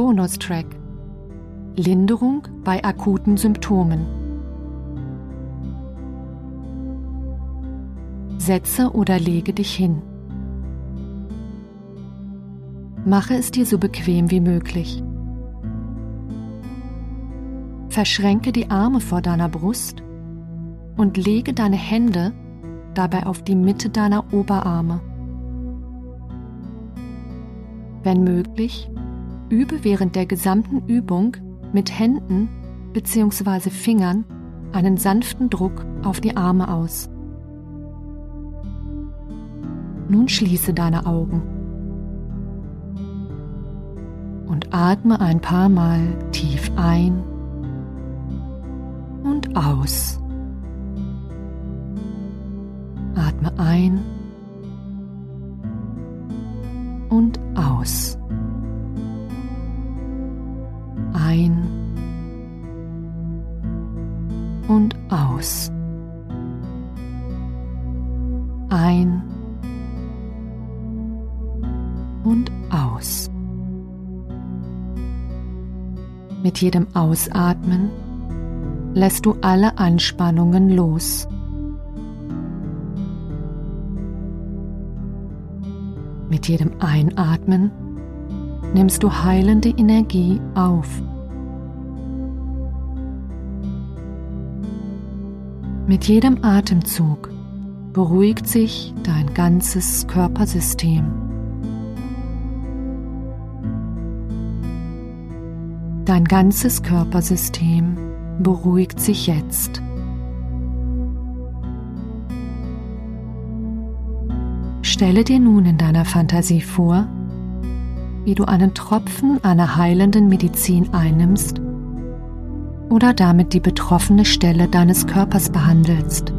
Bonustrack. Linderung bei akuten Symptomen. Setze oder lege dich hin. Mache es dir so bequem wie möglich. Verschränke die Arme vor deiner Brust und lege deine Hände dabei auf die Mitte deiner Oberarme. Wenn möglich, übe während der gesamten Übung mit Händen bzw. Fingern einen sanften Druck auf die Arme aus. Nun schließe deine Augen und atme ein paar Mal tief ein und aus. Atme ein und aus. Mit jedem Ausatmen lässt du alle Anspannungen los. Mit jedem Einatmen nimmst du heilende Energie auf. Mit jedem Atemzug beruhigt sich dein ganzes Körpersystem. Dein ganzes Körpersystem beruhigt sich jetzt. Stelle dir nun in deiner Fantasie vor, wie du einen Tropfen einer heilenden Medizin einnimmst oder damit die betroffene Stelle deines Körpers behandelst.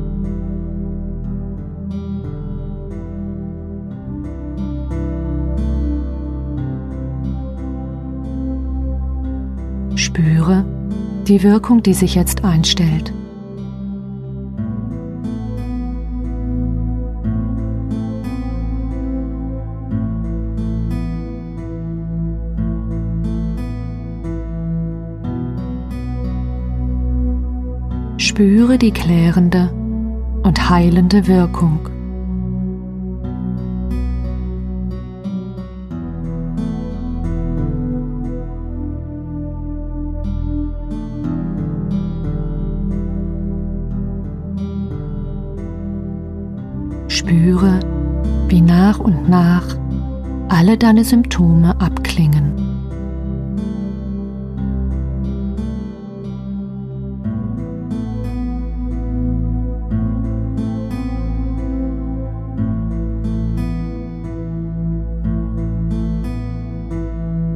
Spüre die Wirkung, die sich jetzt einstellt. Spüre die klärende und heilende Wirkung. Nach und nach alle deine Symptome abklingen.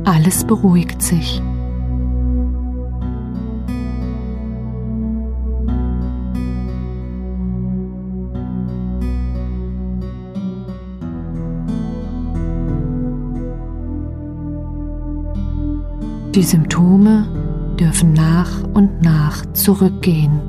Alles beruhigt sich. Die Symptome dürfen nach und nach zurückgehen.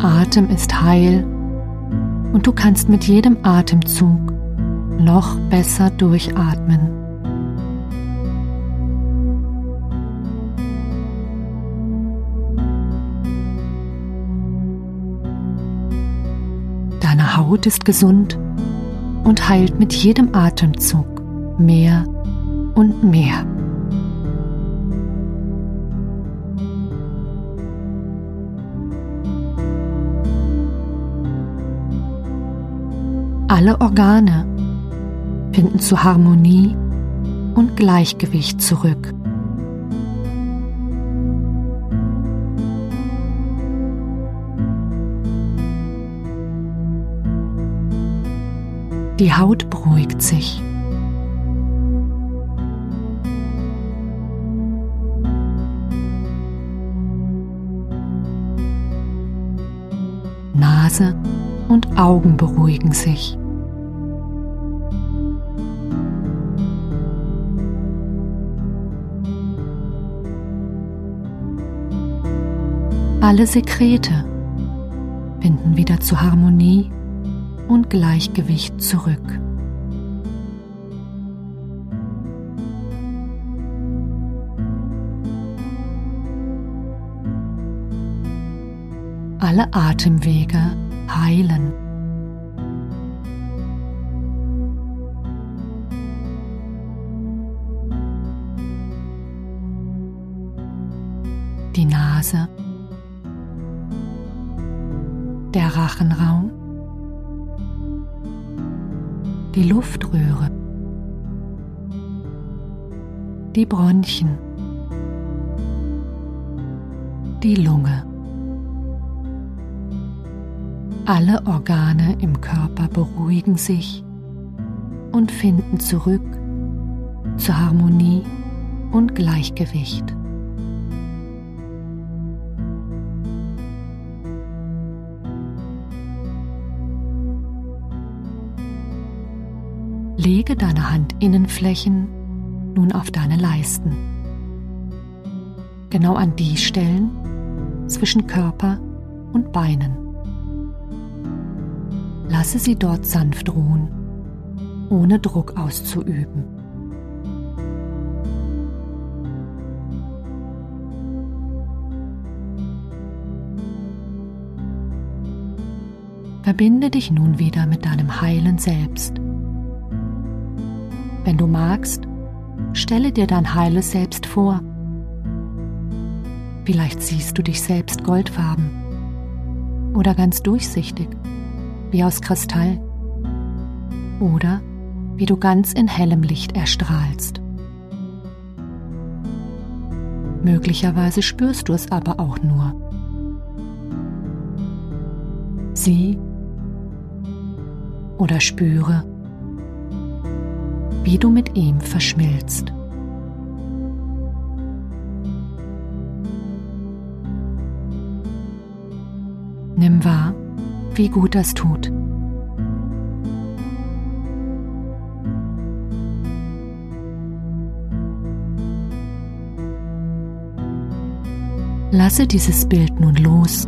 Atem ist heil und du kannst mit jedem Atemzug noch besser durchatmen. Haut ist gesund und heilt mit jedem Atemzug mehr und mehr. Alle Organe finden zu Harmonie und Gleichgewicht zurück. Die Haut beruhigt sich. Nase und Augen beruhigen sich. Alle Sekrete finden wieder zur Harmonie und Gleichgewicht zurück. Alle Atemwege heilen. Die Nase der Rachenraum, die Luftröhre, die Bronchien, die Lunge. Alle Organe im Körper beruhigen sich und finden zurück zur Harmonie und Gleichgewicht. Lege deine Handinnenflächen nun auf deine Leisten. Genau an die Stellen zwischen Körper und Beinen. Lasse sie dort sanft ruhen, ohne Druck auszuüben. Verbinde dich nun wieder mit deinem heilen Selbst wenn du magst, stelle dir dein heiles Selbst vor. Vielleicht siehst du dich selbst goldfarben oder ganz durchsichtig, wie aus Kristall, oder wie du ganz in hellem Licht erstrahlst. Möglicherweise spürst du es aber auch nur. Sieh oder spüre, wie du mit ihm verschmilzt. Nimm wahr, wie gut das tut. Lasse dieses Bild nun los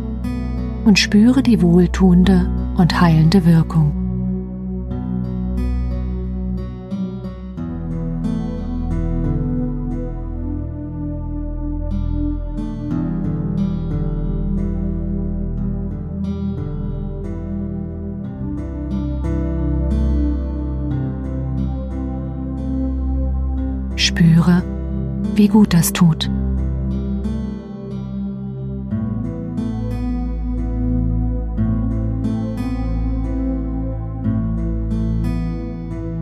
und spüre die wohltuende und heilende Wirkung. Wie gut das tut.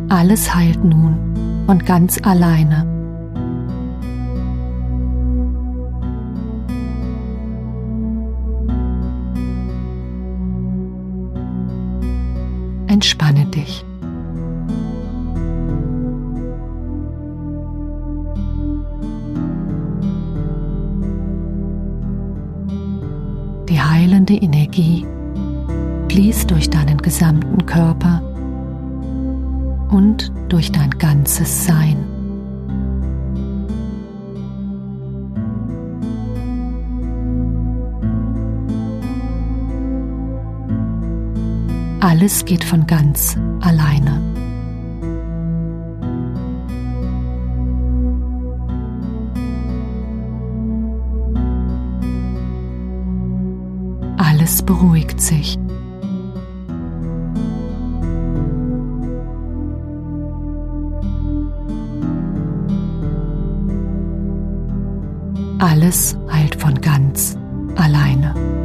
Alles heilt nun und ganz alleine. Heilende Energie fließt durch deinen gesamten Körper und durch dein ganzes Sein. Alles geht von ganz alleine. Beruhigt sich. Alles heilt von ganz alleine.